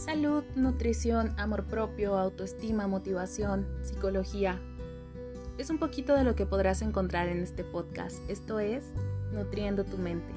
Salud, nutrición, amor propio, autoestima, motivación, psicología. Es un poquito de lo que podrás encontrar en este podcast. Esto es Nutriendo tu mente.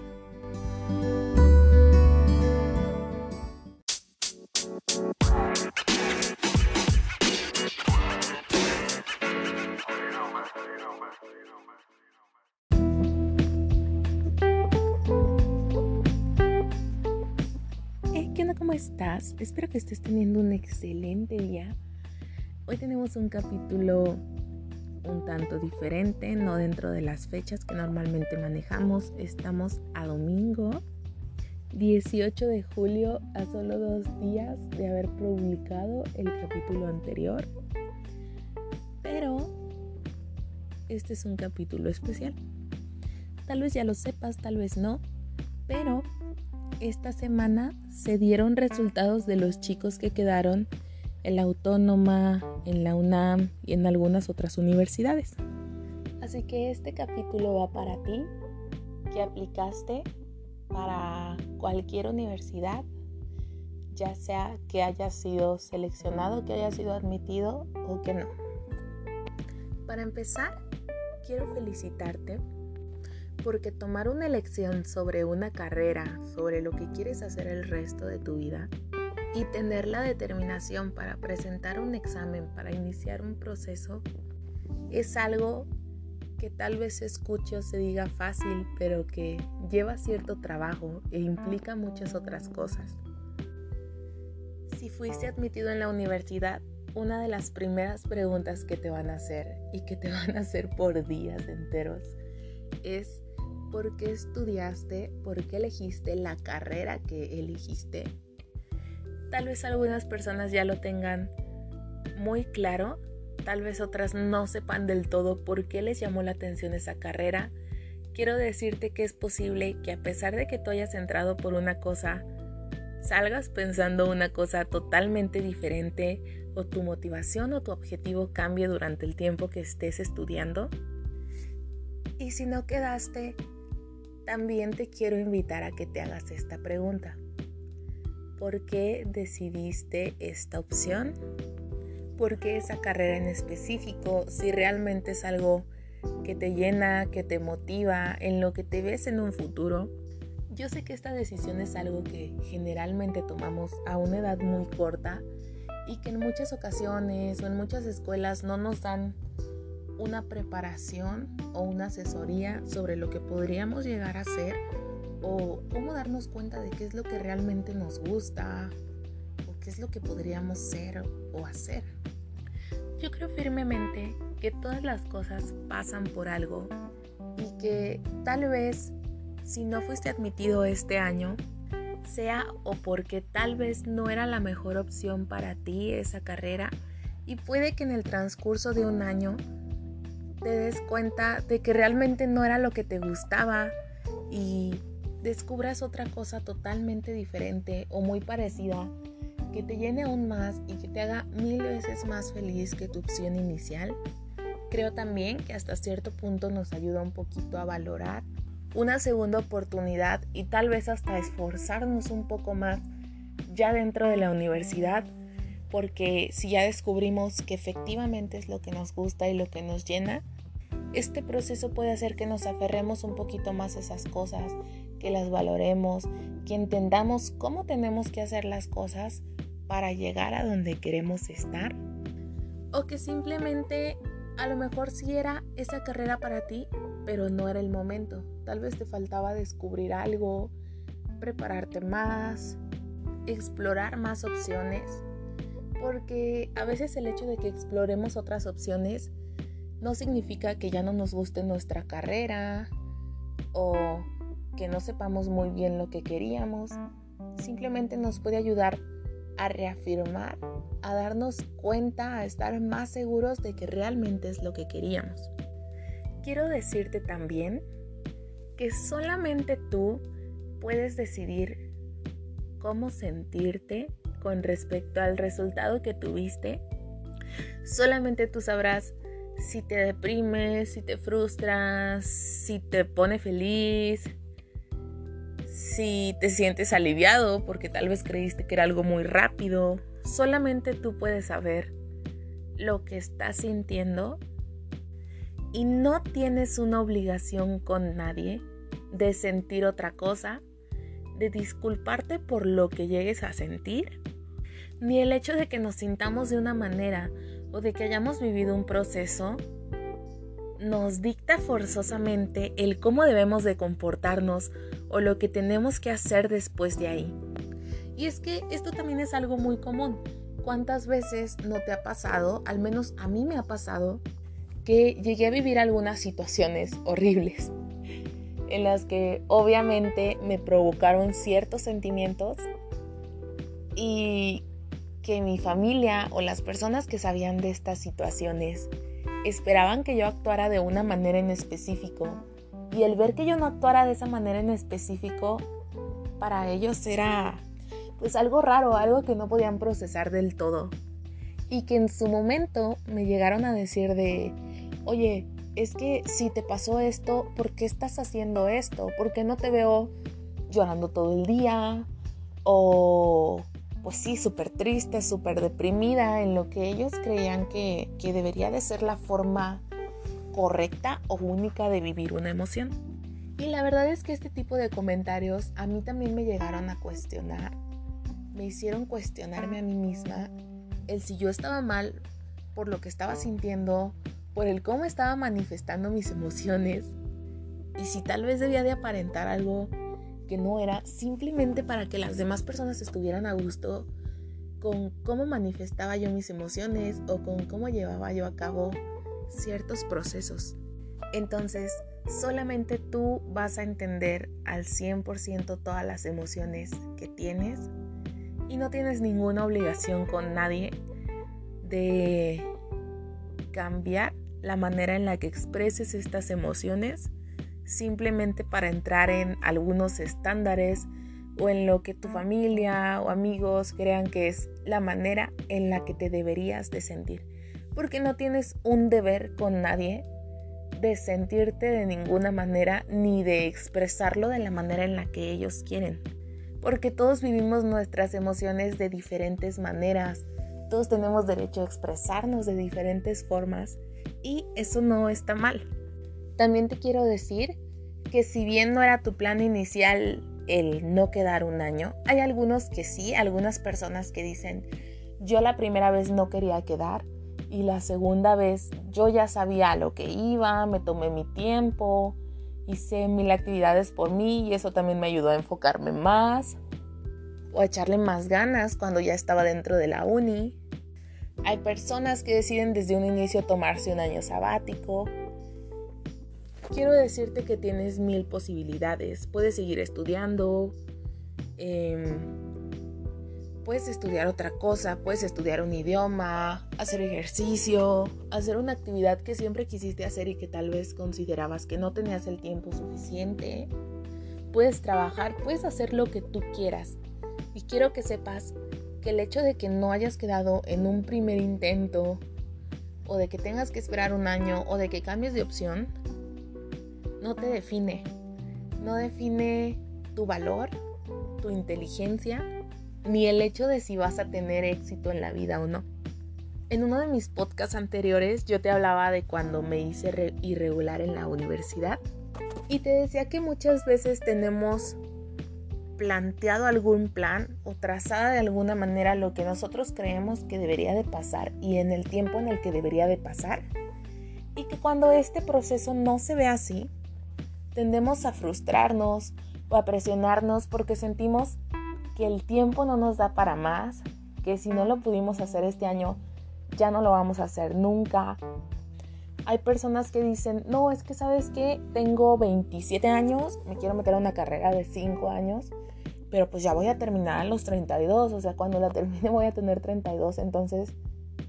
Espero que estés teniendo un excelente día. Hoy tenemos un capítulo un tanto diferente, no dentro de las fechas que normalmente manejamos. Estamos a domingo, 18 de julio, a solo dos días de haber publicado el capítulo anterior. Pero este es un capítulo especial. Tal vez ya lo sepas, tal vez no, pero esta semana se dieron resultados de los chicos que quedaron en la Autónoma, en la UNAM y en algunas otras universidades. Así que este capítulo va para ti, que aplicaste para cualquier universidad, ya sea que hayas sido seleccionado, que hayas sido admitido o que no. Para empezar, quiero felicitarte porque tomar una elección sobre una carrera, sobre lo que quieres hacer el resto de tu vida, y tener la determinación para presentar un examen, para iniciar un proceso, es algo que tal vez se escuche o se diga fácil, pero que lleva cierto trabajo e implica muchas otras cosas. Si fuiste admitido en la universidad, una de las primeras preguntas que te van a hacer y que te van a hacer por días enteros es por qué estudiaste, por qué elegiste la carrera que elegiste. Tal vez algunas personas ya lo tengan muy claro, tal vez otras no sepan del todo por qué les llamó la atención esa carrera. Quiero decirte que es posible que a pesar de que tú hayas entrado por una cosa, salgas pensando una cosa totalmente diferente o tu motivación o tu objetivo cambie durante el tiempo que estés estudiando. Y si no quedaste, también te quiero invitar a que te hagas esta pregunta. ¿Por qué decidiste esta opción? ¿Por qué esa carrera en específico? Si realmente es algo que te llena, que te motiva, en lo que te ves en un futuro. Yo sé que esta decisión es algo que generalmente tomamos a una edad muy corta y que en muchas ocasiones o en muchas escuelas no nos dan una preparación o una asesoría sobre lo que podríamos llegar a hacer o cómo darnos cuenta de qué es lo que realmente nos gusta o qué es lo que podríamos ser o hacer. Yo creo firmemente que todas las cosas pasan por algo y que tal vez si no fuiste admitido este año, sea o porque tal vez no era la mejor opción para ti esa carrera y puede que en el transcurso de un año te des cuenta de que realmente no era lo que te gustaba y descubras otra cosa totalmente diferente o muy parecida que te llene aún más y que te haga mil veces más feliz que tu opción inicial. Creo también que hasta cierto punto nos ayuda un poquito a valorar una segunda oportunidad y tal vez hasta esforzarnos un poco más ya dentro de la universidad porque si ya descubrimos que efectivamente es lo que nos gusta y lo que nos llena, este proceso puede hacer que nos aferremos un poquito más a esas cosas, que las valoremos, que entendamos cómo tenemos que hacer las cosas para llegar a donde queremos estar. O que simplemente a lo mejor sí era esa carrera para ti, pero no era el momento. Tal vez te faltaba descubrir algo, prepararte más, explorar más opciones porque a veces el hecho de que exploremos otras opciones no significa que ya no nos guste nuestra carrera o que no sepamos muy bien lo que queríamos. Simplemente nos puede ayudar a reafirmar, a darnos cuenta, a estar más seguros de que realmente es lo que queríamos. Quiero decirte también que solamente tú puedes decidir cómo sentirte con respecto al resultado que tuviste, solamente tú sabrás si te deprimes, si te frustras, si te pone feliz, si te sientes aliviado porque tal vez creíste que era algo muy rápido. Solamente tú puedes saber lo que estás sintiendo y no tienes una obligación con nadie de sentir otra cosa, de disculparte por lo que llegues a sentir, ni el hecho de que nos sintamos de una manera o de que hayamos vivido un proceso nos dicta forzosamente el cómo debemos de comportarnos o lo que tenemos que hacer después de ahí. Y es que esto también es algo muy común. ¿Cuántas veces no te ha pasado, al menos a mí me ha pasado, que llegué a vivir algunas situaciones horribles en las que obviamente me provocaron ciertos sentimientos y que mi familia o las personas que sabían de estas situaciones esperaban que yo actuara de una manera en específico y el ver que yo no actuara de esa manera en específico para ellos era pues algo raro, algo que no podían procesar del todo y que en su momento me llegaron a decir de, oye, es que si te pasó esto, ¿por qué estás haciendo esto? ¿Por qué no te veo llorando todo el día? O pues sí, súper triste, súper deprimida en lo que ellos creían que, que debería de ser la forma correcta o única de vivir una emoción. Y la verdad es que este tipo de comentarios a mí también me llegaron a cuestionar, me hicieron cuestionarme a mí misma el si yo estaba mal por lo que estaba sintiendo, por el cómo estaba manifestando mis emociones y si tal vez debía de aparentar algo no era simplemente para que las demás personas estuvieran a gusto con cómo manifestaba yo mis emociones o con cómo llevaba yo a cabo ciertos procesos. Entonces, solamente tú vas a entender al 100% todas las emociones que tienes y no tienes ninguna obligación con nadie de cambiar la manera en la que expreses estas emociones simplemente para entrar en algunos estándares o en lo que tu familia o amigos crean que es la manera en la que te deberías de sentir. Porque no tienes un deber con nadie de sentirte de ninguna manera ni de expresarlo de la manera en la que ellos quieren. Porque todos vivimos nuestras emociones de diferentes maneras, todos tenemos derecho a expresarnos de diferentes formas y eso no está mal. También te quiero decir que si bien no era tu plan inicial el no quedar un año, hay algunos que sí, algunas personas que dicen, yo la primera vez no quería quedar y la segunda vez yo ya sabía a lo que iba, me tomé mi tiempo, hice mil actividades por mí y eso también me ayudó a enfocarme más o a echarle más ganas cuando ya estaba dentro de la uni. Hay personas que deciden desde un inicio tomarse un año sabático quiero decirte que tienes mil posibilidades. Puedes seguir estudiando, em, puedes estudiar otra cosa, puedes estudiar un idioma, hacer ejercicio, hacer una actividad que siempre quisiste hacer y que tal vez considerabas que no tenías el tiempo suficiente. Puedes trabajar, puedes hacer lo que tú quieras. Y quiero que sepas que el hecho de que no hayas quedado en un primer intento o de que tengas que esperar un año o de que cambies de opción no te define. No define tu valor, tu inteligencia, ni el hecho de si vas a tener éxito en la vida o no. En uno de mis podcasts anteriores yo te hablaba de cuando me hice irregular en la universidad y te decía que muchas veces tenemos planteado algún plan o trazada de alguna manera lo que nosotros creemos que debería de pasar y en el tiempo en el que debería de pasar y que cuando este proceso no se ve así, tendemos a frustrarnos o a presionarnos porque sentimos que el tiempo no nos da para más, que si no lo pudimos hacer este año, ya no lo vamos a hacer nunca. Hay personas que dicen, no, es que sabes que tengo 27 años, me quiero meter a una carrera de 5 años, pero pues ya voy a terminar a los 32, o sea, cuando la termine voy a tener 32, entonces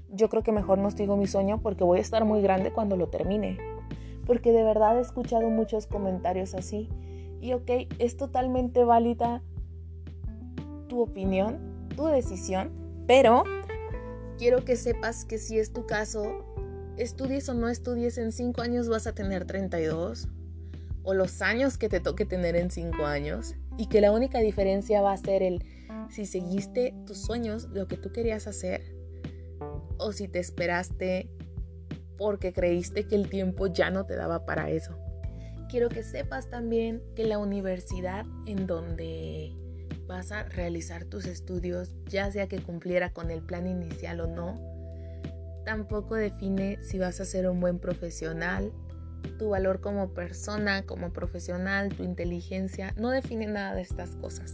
yo creo que mejor no sigo mi sueño porque voy a estar muy grande cuando lo termine porque de verdad he escuchado muchos comentarios así. Y ok, es totalmente válida tu opinión, tu decisión, pero quiero que sepas que si es tu caso, estudies o no estudies, en 5 años vas a tener 32 o los años que te toque tener en 5 años y que la única diferencia va a ser el si seguiste tus sueños, lo que tú querías hacer, o si te esperaste porque creíste que el tiempo ya no te daba para eso. Quiero que sepas también que la universidad en donde vas a realizar tus estudios, ya sea que cumpliera con el plan inicial o no, tampoco define si vas a ser un buen profesional, tu valor como persona, como profesional, tu inteligencia, no define nada de estas cosas.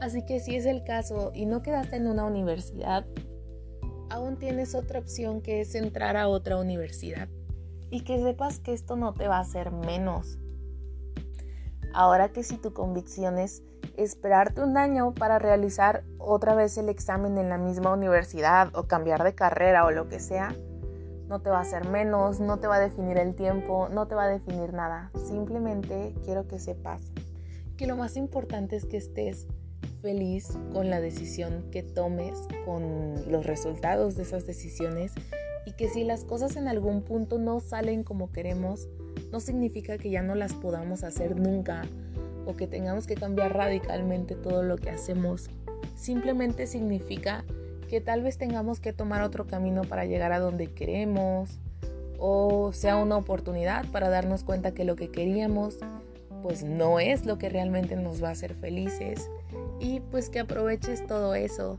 Así que si es el caso y no quedaste en una universidad, aún tienes otra opción que es entrar a otra universidad. Y que sepas que esto no te va a hacer menos. Ahora que si tu convicción es esperarte un año para realizar otra vez el examen en la misma universidad o cambiar de carrera o lo que sea, no te va a hacer menos, no te va a definir el tiempo, no te va a definir nada. Simplemente quiero que sepas que lo más importante es que estés feliz con la decisión que tomes, con los resultados de esas decisiones y que si las cosas en algún punto no salen como queremos, no significa que ya no las podamos hacer nunca o que tengamos que cambiar radicalmente todo lo que hacemos. Simplemente significa que tal vez tengamos que tomar otro camino para llegar a donde queremos o sea una oportunidad para darnos cuenta que lo que queríamos pues no es lo que realmente nos va a hacer felices y pues que aproveches todo eso,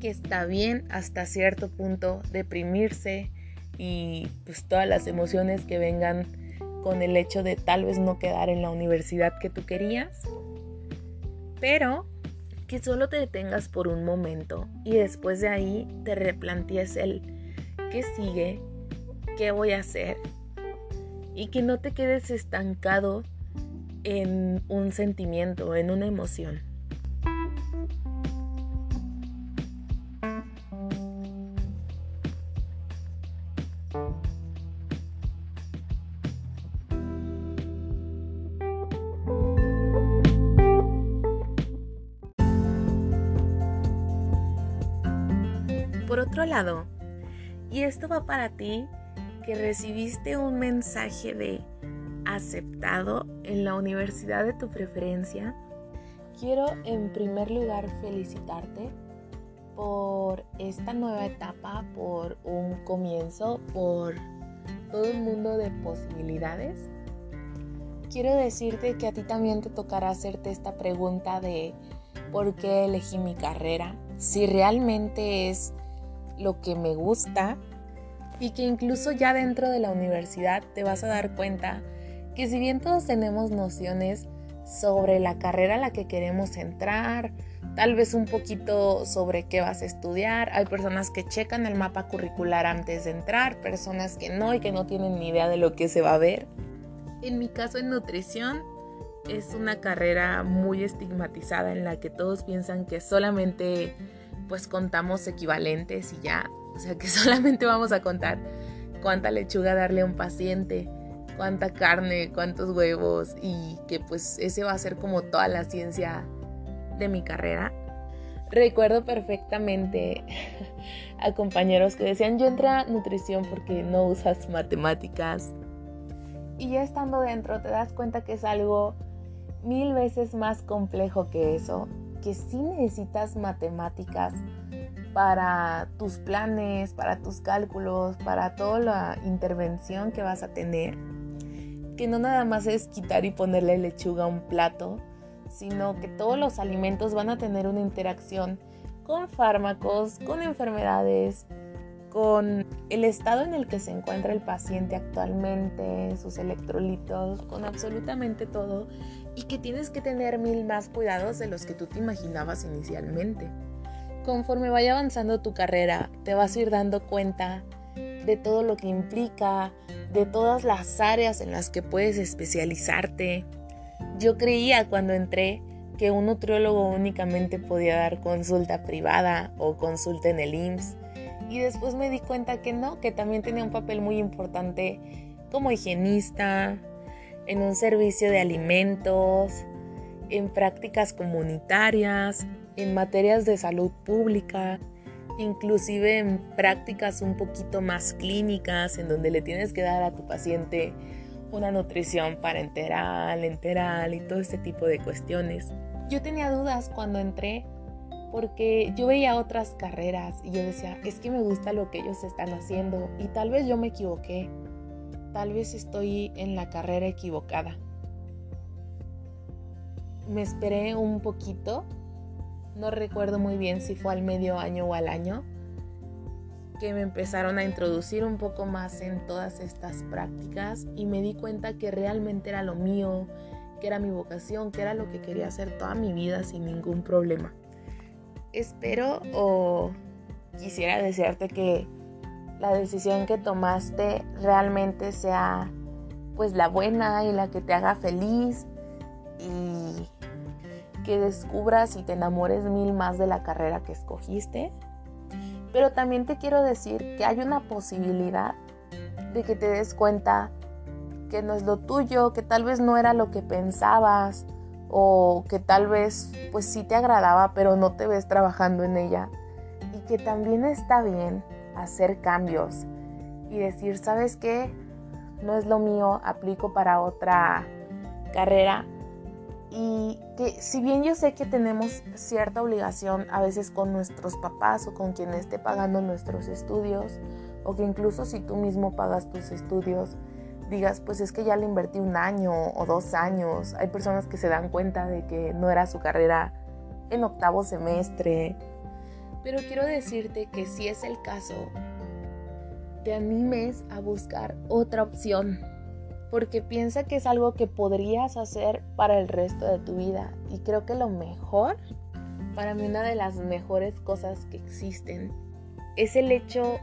que está bien hasta cierto punto deprimirse y pues todas las emociones que vengan con el hecho de tal vez no quedar en la universidad que tú querías, pero que solo te detengas por un momento y después de ahí te replantees el qué sigue, qué voy a hacer y que no te quedes estancado en un sentimiento, en una emoción. Y esto va para ti que recibiste un mensaje de aceptado en la universidad de tu preferencia, quiero en primer lugar felicitarte por esta nueva etapa, por un comienzo, por todo un mundo de posibilidades. Quiero decirte que a ti también te tocará hacerte esta pregunta de por qué elegí mi carrera, si realmente es lo que me gusta y que incluso ya dentro de la universidad te vas a dar cuenta que si bien todos tenemos nociones sobre la carrera a la que queremos entrar, tal vez un poquito sobre qué vas a estudiar, hay personas que checan el mapa curricular antes de entrar, personas que no y que no tienen ni idea de lo que se va a ver. En mi caso en nutrición es una carrera muy estigmatizada en la que todos piensan que solamente pues contamos equivalentes y ya, o sea que solamente vamos a contar cuánta lechuga darle a un paciente, cuánta carne, cuántos huevos y que pues ese va a ser como toda la ciencia de mi carrera. Recuerdo perfectamente a compañeros que decían yo entré a nutrición porque no usas matemáticas. Y ya estando dentro te das cuenta que es algo mil veces más complejo que eso, que sí necesitas matemáticas para tus planes, para tus cálculos, para toda la intervención que vas a tener que no nada más es quitar y ponerle lechuga a un plato, sino que todos los alimentos van a tener una interacción con fármacos, con enfermedades, con el estado en el que se encuentra el paciente actualmente, sus electrolitos, con absolutamente todo, y que tienes que tener mil más cuidados de los que tú te imaginabas inicialmente. Conforme vaya avanzando tu carrera, te vas a ir dando cuenta de todo lo que implica, de todas las áreas en las que puedes especializarte. Yo creía cuando entré que un nutriólogo únicamente podía dar consulta privada o consulta en el IMSS y después me di cuenta que no, que también tenía un papel muy importante como higienista, en un servicio de alimentos, en prácticas comunitarias, en materias de salud pública inclusive en prácticas un poquito más clínicas, en donde le tienes que dar a tu paciente una nutrición parenteral, enteral y todo este tipo de cuestiones. Yo tenía dudas cuando entré porque yo veía otras carreras y yo decía, es que me gusta lo que ellos están haciendo y tal vez yo me equivoqué, tal vez estoy en la carrera equivocada. Me esperé un poquito, no recuerdo muy bien si fue al medio año o al año, que me empezaron a introducir un poco más en todas estas prácticas y me di cuenta que realmente era lo mío, que era mi vocación, que era lo que quería hacer toda mi vida sin ningún problema espero o quisiera desearte que la decisión que tomaste realmente sea pues la buena y la que te haga feliz y que descubras y te enamores mil más de la carrera que escogiste. Pero también te quiero decir que hay una posibilidad de que te des cuenta que no es lo tuyo, que tal vez no era lo que pensabas o que tal vez pues sí te agradaba pero no te ves trabajando en ella y que también está bien hacer cambios y decir, ¿sabes qué? No es lo mío, aplico para otra carrera y que si bien yo sé que tenemos cierta obligación a veces con nuestros papás o con quien esté pagando nuestros estudios o que incluso si tú mismo pagas tus estudios, digas, pues es que ya le invertí un año o dos años. Hay personas que se dan cuenta de que no era su carrera en octavo semestre. Pero quiero decirte que si es el caso, te animes a buscar otra opción. Porque piensa que es algo que podrías hacer para el resto de tu vida. Y creo que lo mejor, para mí una de las mejores cosas que existen, es el hecho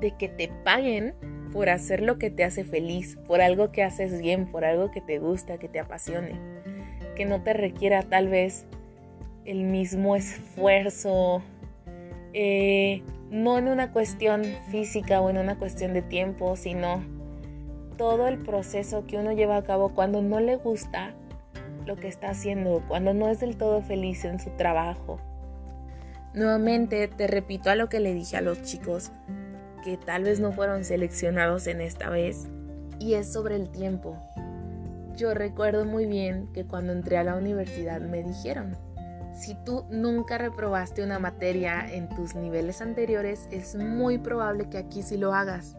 de que te paguen por hacer lo que te hace feliz, por algo que haces bien, por algo que te gusta, que te apasione, que no te requiera tal vez el mismo esfuerzo, eh, no en una cuestión física o en una cuestión de tiempo, sino todo el proceso que uno lleva a cabo cuando no le gusta lo que está haciendo, cuando no es del todo feliz en su trabajo. Nuevamente te repito a lo que le dije a los chicos, que tal vez no fueron seleccionados en esta vez y es sobre el tiempo. Yo recuerdo muy bien que cuando entré a la universidad me dijeron, si tú nunca reprobaste una materia en tus niveles anteriores, es muy probable que aquí sí lo hagas.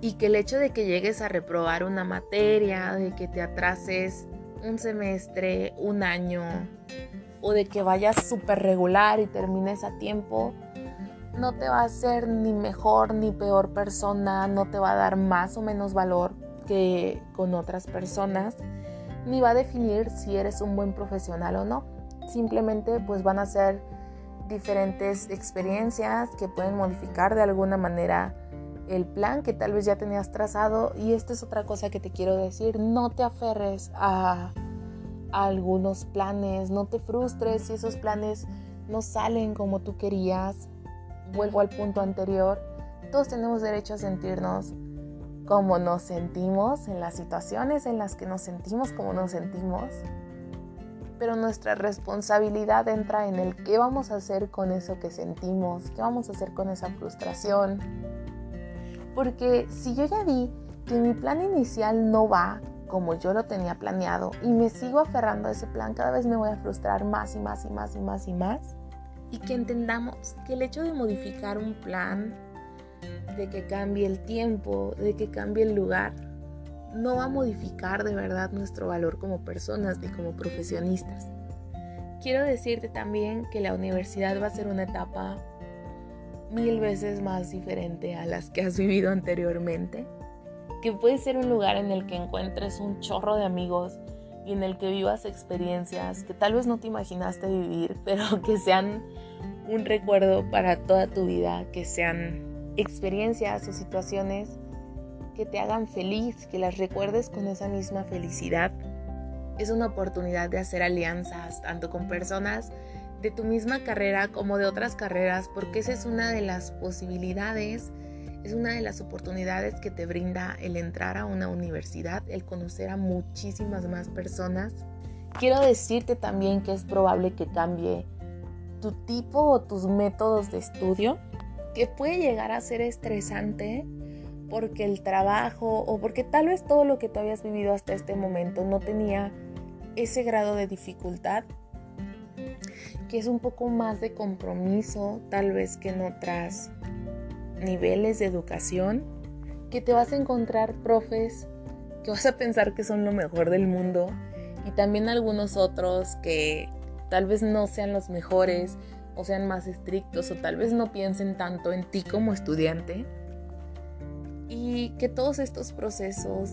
Y que el hecho de que llegues a reprobar una materia, de que te atrases un semestre, un año, o de que vayas súper regular y termines a tiempo, no te va a hacer ni mejor ni peor persona, no te va a dar más o menos valor que con otras personas, ni va a definir si eres un buen profesional o no. Simplemente pues van a ser diferentes experiencias que pueden modificar de alguna manera el plan que tal vez ya tenías trazado. Y esta es otra cosa que te quiero decir, no te aferres a, a algunos planes, no te frustres si esos planes no salen como tú querías, vuelvo al punto anterior, todos tenemos derecho a sentirnos como nos sentimos en las situaciones en las que nos sentimos como nos sentimos. Pero nuestra responsabilidad entra en el qué vamos a hacer con eso que sentimos, qué vamos a hacer con esa frustración. Porque si yo ya vi que mi plan inicial no va como yo lo tenía planeado y me sigo aferrando a ese plan, cada vez me voy a frustrar más y más y más y más y más y que entendamos que el hecho de modificar un plan, de que cambie el tiempo, de que cambie el lugar, no va a modificar de verdad nuestro valor como personas ni como profesionistas. Quiero decirte también que la universidad va a ser una etapa mil veces más diferente a las que has vivido anteriormente, que puede ser un lugar en el que encuentres un chorro de amigos y en el que vivas experiencias que tal vez no te imaginaste vivir, pero que sean un recuerdo para toda tu vida, que sean experiencias o situaciones que te hagan feliz, que las recuerdes con esa misma felicidad. Es una oportunidad de hacer alianzas tanto con personas de tu misma carrera como de otras carreras, porque esa es una de las posibilidades es una de las oportunidades que te brinda el entrar a una universidad, el conocer a muchísimas más personas. Quiero decirte también que es probable que cambie tu tipo o tus métodos de estudio, que puede llegar a ser estresante porque el trabajo o porque tal vez todo lo que tú habías vivido hasta este momento no tenía ese grado de dificultad, que es un poco más de compromiso tal vez que en otras niveles de educación, que te vas a encontrar profes que vas a pensar que son lo mejor del mundo y también algunos otros que tal vez no sean los mejores o sean más estrictos o tal vez no piensen tanto en ti como estudiante que todos estos procesos,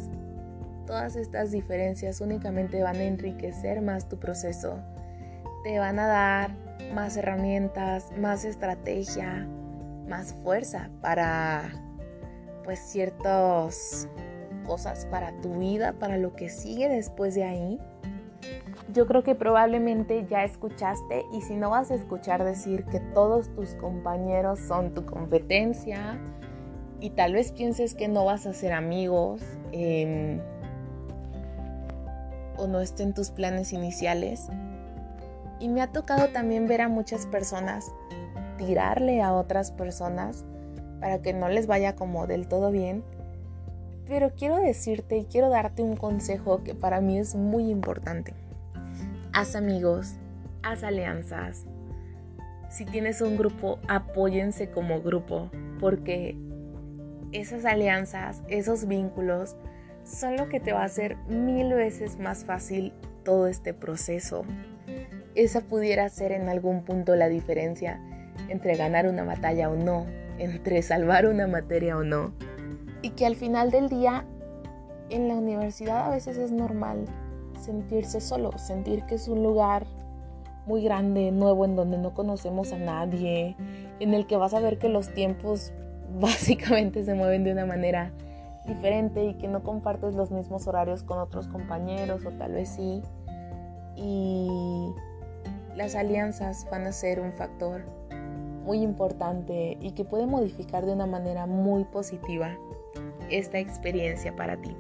todas estas diferencias únicamente van a enriquecer más tu proceso, te van a dar más herramientas, más estrategia, más fuerza para pues ciertas cosas para tu vida, para lo que sigue después de ahí. Yo creo que probablemente ya escuchaste y si no vas a escuchar decir que todos tus compañeros son tu competencia y tal vez pienses que no vas a ser amigos em, o no estén tus planes iniciales. Y me ha tocado también ver a muchas personas tirarle a otras personas para que no les vaya como del todo bien. Pero quiero decirte y quiero darte un consejo que para mí es muy importante. Haz amigos, haz alianzas. Si tienes un grupo, apóyense como grupo, porque esas alianzas, esos vínculos, son lo que te va a hacer mil veces más fácil todo este proceso. Esa pudiera ser en algún punto la diferencia entre ganar una batalla o no, entre salvar una materia o no. Y que al final del día, en la universidad a veces es normal sentirse solo, sentir que es un lugar muy grande, nuevo, en donde no conocemos a nadie, en el que vas a ver que los tiempos básicamente se mueven de una manera diferente y que no compartes los mismos horarios con otros compañeros o tal vez sí. Y las alianzas van a ser un factor muy importante y que puede modificar de una manera muy positiva esta experiencia para ti.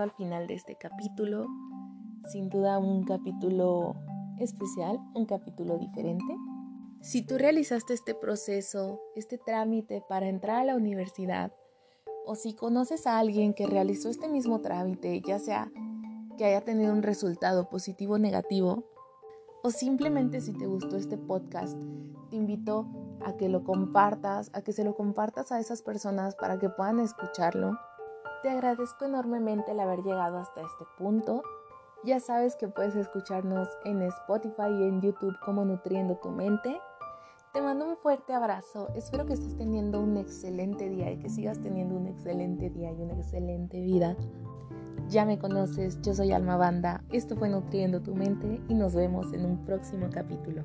Al final de este capítulo, sin duda un capítulo especial, un capítulo diferente. Si tú realizaste este proceso, este trámite para entrar a la universidad, o si conoces a alguien que realizó este mismo trámite, ya sea que haya tenido un resultado positivo o negativo, o simplemente si te gustó este podcast, te invito a que lo compartas, a que se lo compartas a esas personas para que puedan escucharlo te agradezco enormemente el haber llegado hasta este punto. Ya sabes que puedes escucharnos en Spotify y en YouTube como Nutriendo tu Mente. Te mando un fuerte abrazo. Espero que estés teniendo un excelente día y que sigas teniendo un excelente día y una excelente vida. Ya me conoces, yo soy Alma Banda. Esto fue Nutriendo tu Mente y nos vemos en un próximo capítulo.